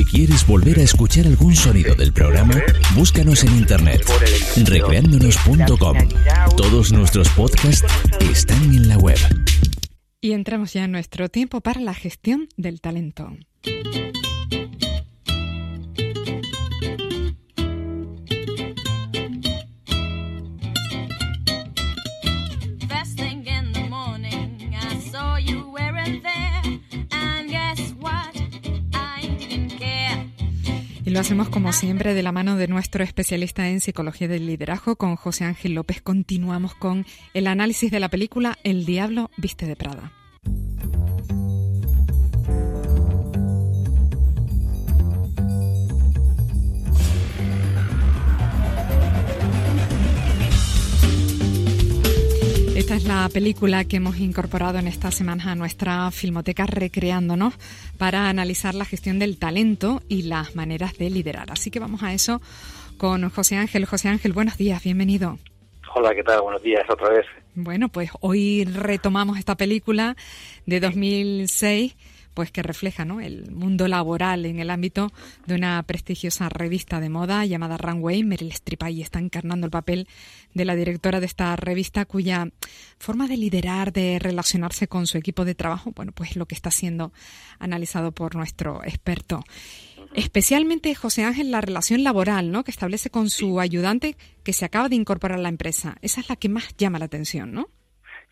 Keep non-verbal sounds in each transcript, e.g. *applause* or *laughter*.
Si quieres volver a escuchar algún sonido del programa, búscanos en internet, recreándonos.com. Todos nuestros podcasts están en la web. Y entramos ya en nuestro tiempo para la gestión del talento. Hacemos como siempre de la mano de nuestro especialista en psicología del liderazgo, con José Ángel López. Continuamos con el análisis de la película El Diablo Viste de Prada. Esta es la película que hemos incorporado en esta semana a nuestra filmoteca recreándonos para analizar la gestión del talento y las maneras de liderar. Así que vamos a eso con José Ángel. José Ángel, buenos días, bienvenido. Hola, ¿qué tal? Buenos días otra vez. Bueno, pues hoy retomamos esta película de 2006 pues que refleja ¿no? el mundo laboral en el ámbito de una prestigiosa revista de moda llamada Runway. Meryl Streep ahí está encarnando el papel de la directora de esta revista cuya forma de liderar, de relacionarse con su equipo de trabajo, bueno, pues lo que está siendo analizado por nuestro experto. Especialmente, José Ángel, la relación laboral, ¿no? Que establece con su ayudante que se acaba de incorporar a la empresa. Esa es la que más llama la atención, ¿no?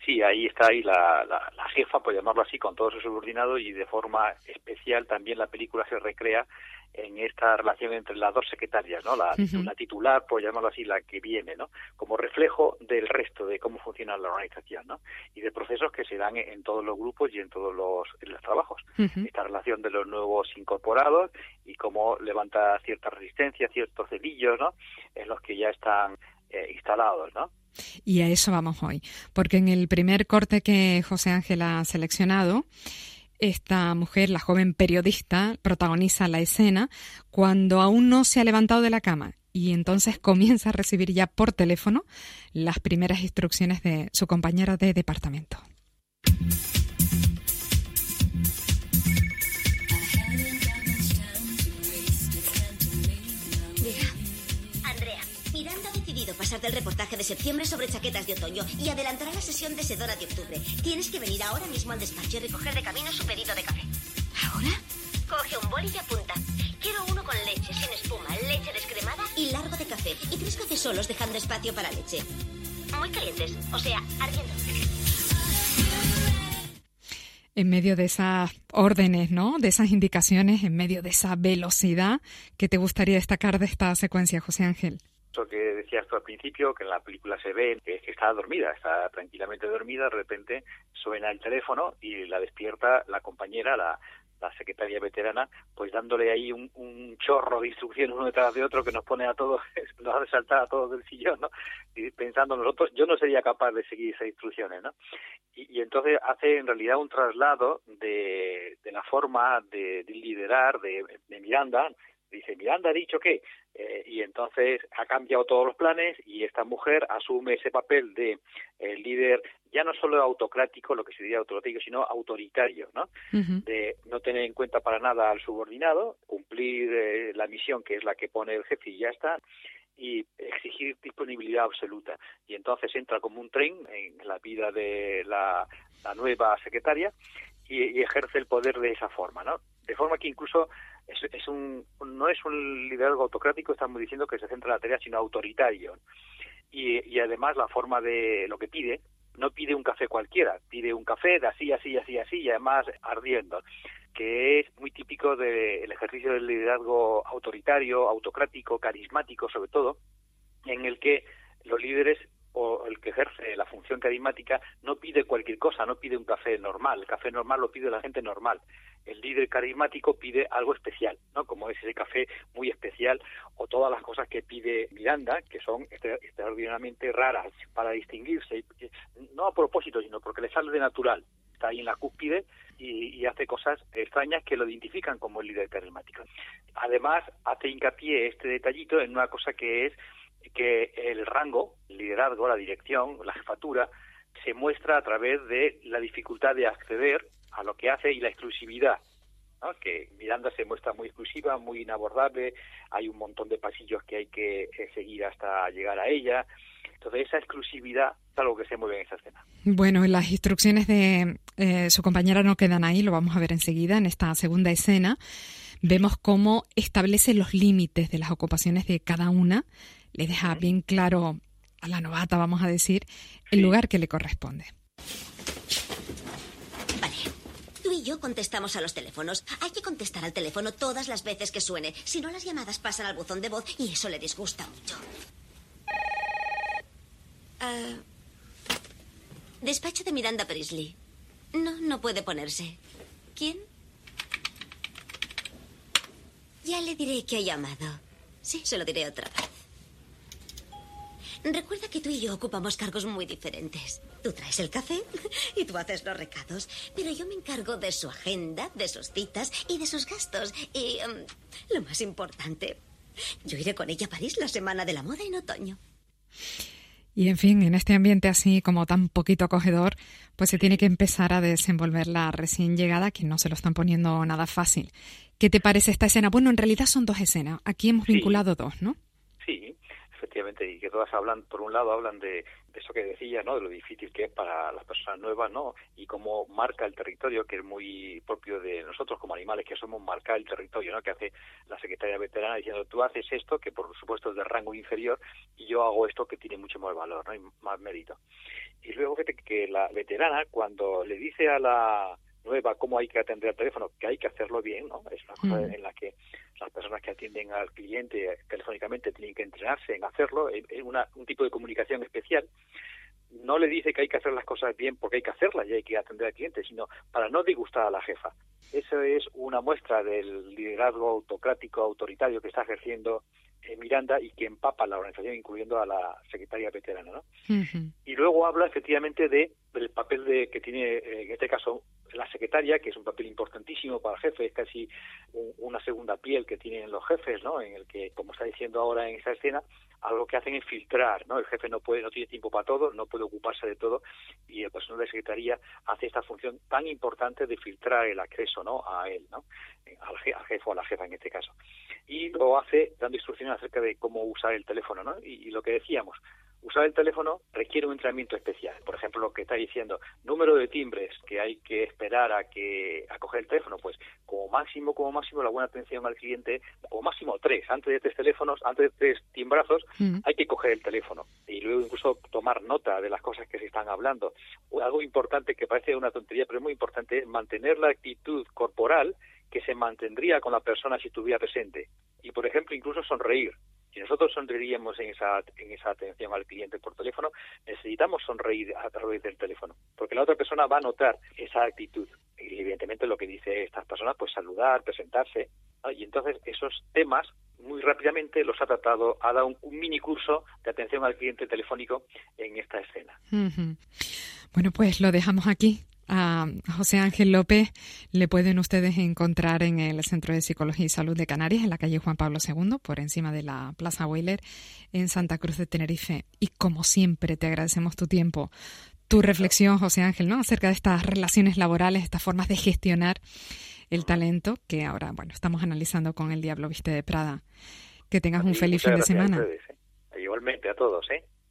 Sí, ahí está ahí la, la, jefa, por llamarlo así, con todos sus subordinados y de forma especial también la película se recrea en esta relación entre las dos secretarias, ¿no? La, titular, por llamarlo así, la que viene, ¿no? Como reflejo del resto de cómo funciona la organización, ¿no? Y de procesos que se dan en, todos los grupos y en todos los, los trabajos. Esta relación de los nuevos incorporados y cómo levanta cierta resistencia, ciertos cedillos, ¿no? En los que ya están eh, instalados, ¿no? Y a eso vamos hoy, porque en el primer corte que José Ángel ha seleccionado, esta mujer, la joven periodista, protagoniza la escena cuando aún no se ha levantado de la cama y entonces comienza a recibir ya por teléfono las primeras instrucciones de su compañera de departamento. Pasar del reportaje de septiembre sobre chaquetas de otoño y adelantará la sesión de sedora de octubre. Tienes que venir ahora mismo al despacho y recoger de camino su pedido de café. ¿Ahora? Coge un boli y apunta. Quiero uno con leche, sin espuma, leche descremada y largo de café. Y tres cafés solos dejando espacio para leche. Muy calientes, o sea, ardiendo. En medio de esas órdenes, ¿no? De esas indicaciones, en medio de esa velocidad, ¿qué te gustaría destacar de esta secuencia, José Ángel? Eso que decías tú al principio, que en la película se ve que, está dormida, está tranquilamente dormida, de repente suena el teléfono y la despierta la compañera, la, la secretaria veterana, pues dándole ahí un, chorro de instrucciones uno detrás de otro que nos pone a todos, *laughs* nos hace saltar a todos del sillón, ¿no? Y pensando nosotros, yo no sería capaz de seguir esas instrucciones, ¿no? Y, entonces hace en realidad un traslado de, de la forma de, de liderar de, de Miranda, dice, Miranda ha dicho que, eh, y entonces ha cambiado todos los planes y esta mujer asume ese papel de eh, líder ya no solo autocrático, lo que se diría autocrático, sino autoritario, ¿no? De no tener en cuenta para nada al subordinado, cumplir eh, la misión que es la que pone el jefe y ya está, y exigir disponibilidad absoluta. Y entonces entra como un tren en la vida de la, la nueva secretaria y, y, ejerce el poder de esa forma, ¿no? De forma que incluso es, un, no es un liderazgo autocrático, estamos diciendo que se centra en la tarea, sino autoritario. Y, y además la forma de lo que pide, no pide un café cualquiera, pide un café de así, así, así, así, y además ardiendo, que es muy típico del ejercicio del liderazgo autoritario, autocrático, carismático sobre todo, en el que los líderes o el que ejerce la función carismática no pide cualquier cosa, no pide un café normal, el café normal lo pide la gente normal. El líder carismático pide algo especial, ¿no? Como es ese café muy especial o todas las cosas que pide Miranda, que son extraordinariamente raras para distinguirse, no a propósito, sino porque le sale de natural. Está ahí en la cúspide y, y hace cosas extrañas que lo identifican como el líder carismático. Además, hace hincapié este detallito en una cosa que es que el rango, el liderazgo, la dirección, la jefatura, se muestra a través de la dificultad de acceder a lo que hace y la exclusividad. que Miranda se muestra muy exclusiva, muy inabordable, hay un montón de pasillos que hay que eh, seguir hasta llegar a ella. Entonces esa exclusividad es algo que se mueve en esa escena. Bueno, las instrucciones de eh, su compañera no quedan ahí, lo vamos a ver enseguida en esta segunda escena. Vemos cómo establece los límites de las ocupaciones de cada una, le deja bien claro a la novata, vamos a decir, el lugar que le corresponde. Tú y yo contestamos a los teléfonos. Hay que contestar al teléfono todas las veces que suene. Si no, las llamadas pasan al buzón de voz y eso le disgusta mucho. Ah, despacho de Miranda Priestley. No, no puede ponerse. ¿Quién? Ya le diré que ha llamado. Sí, se lo diré otra vez. Recuerda que tú y yo ocupamos cargos muy diferentes. Tú traes el café *laughs* y tú haces los recados, pero yo me encargo de su agenda, de sus citas y de sus gastos. Y em, lo más importante, yo iré con ella a París la semana de la moda en otoño. Y en fin, en este ambiente así como tan poquito acogedor, pues se tiene que empezar a desenvolver la recién llegada, que no se lo están poniendo nada fácil. ¿Qué te parece esta escena? Bueno, en realidad son dos escenas. Aquí hemos vinculado dos, ¿no? Sí, efectivamente, y que todas hablan, por un lado, hablan de, eso que decía, ¿no? De lo difícil que es para las personas nuevas, ¿no? Y cómo marca el territorio, que es muy propio de nosotros como animales, que somos marcar el territorio, ¿no? Que hace la secretaria veterana diciendo, tú haces esto, que por supuesto es de rango inferior, y yo hago esto que tiene mucho más valor, ¿no? Y más mérito. Y luego fíjate que la veterana, cuando le dice a la nueva cómo hay que atender el teléfono, que hay que hacerlo bien, ¿no? Es una cosa mm. en la que las personas que atienden al cliente telefónicamente tienen que entrenarse en hacerlo, es un tipo de comunicación especial. No le dice que hay que hacer las cosas bien porque hay que hacerlas y hay que atender al cliente, sino para no disgustar a la jefa. Eso es una muestra del liderazgo autocrático, autoritario que está ejerciendo eh, Miranda y que empapa la organización, incluyendo a la secretaria veterana. ¿no? Y luego habla efectivamente de, del papel de, que tiene, eh, en este caso, la que es un papel importantísimo para el jefe, es casi una segunda piel que tienen los jefes, ¿no? En el que, como está diciendo ahora en esa escena, algo que hacen es filtrar, ¿no? El jefe no puede, no tiene tiempo para todo, no puede ocuparse de todo, y el personal de secretaría hace esta función tan importante de filtrar el acceso, ¿no? A él, ¿no? Al, jefe o a la jefa en este caso. Y lo hace dando instrucciones acerca de cómo usar el teléfono, ¿no? y lo que decíamos, Usar el teléfono requiere un entrenamiento especial. Por ejemplo, lo que está diciendo, número de timbres que hay que esperar a que a coger el teléfono, pues como máximo, como máximo, la buena atención al cliente, como máximo tres, antes de tres teléfonos, antes de tres timbrazos, mm. hay que coger el teléfono y luego incluso tomar nota de las cosas que se están hablando. Algo importante que parece una tontería, pero es muy importante, es mantener la actitud corporal que se mantendría con la persona si estuviera presente. Y, por ejemplo, incluso sonreír. Si nosotros sonreiríamos en esa, en esa atención al cliente por teléfono, necesitamos sonreír a través del teléfono, porque la otra persona va a notar esa actitud. Y evidentemente lo que dice estas personas, pues saludar, presentarse. Y entonces esos temas muy rápidamente los ha tratado, ha dado un, mini curso de atención al cliente telefónico en esta escena. Bueno, pues lo dejamos aquí a José Ángel López le pueden ustedes encontrar en el Centro de Psicología y Salud de Canarias, en la calle Juan Pablo II, por encima de la Plaza Weiler, en Santa Cruz de Tenerife. Y como siempre, te agradecemos tu tiempo, tu reflexión, José Ángel, ¿no? acerca de estas relaciones laborales, estas formas de gestionar el talento que ahora, bueno, estamos analizando con el Diablo Viste de Prada. Que tengas un feliz fin de semana. ¿eh? Igualmente a todos, ¿eh?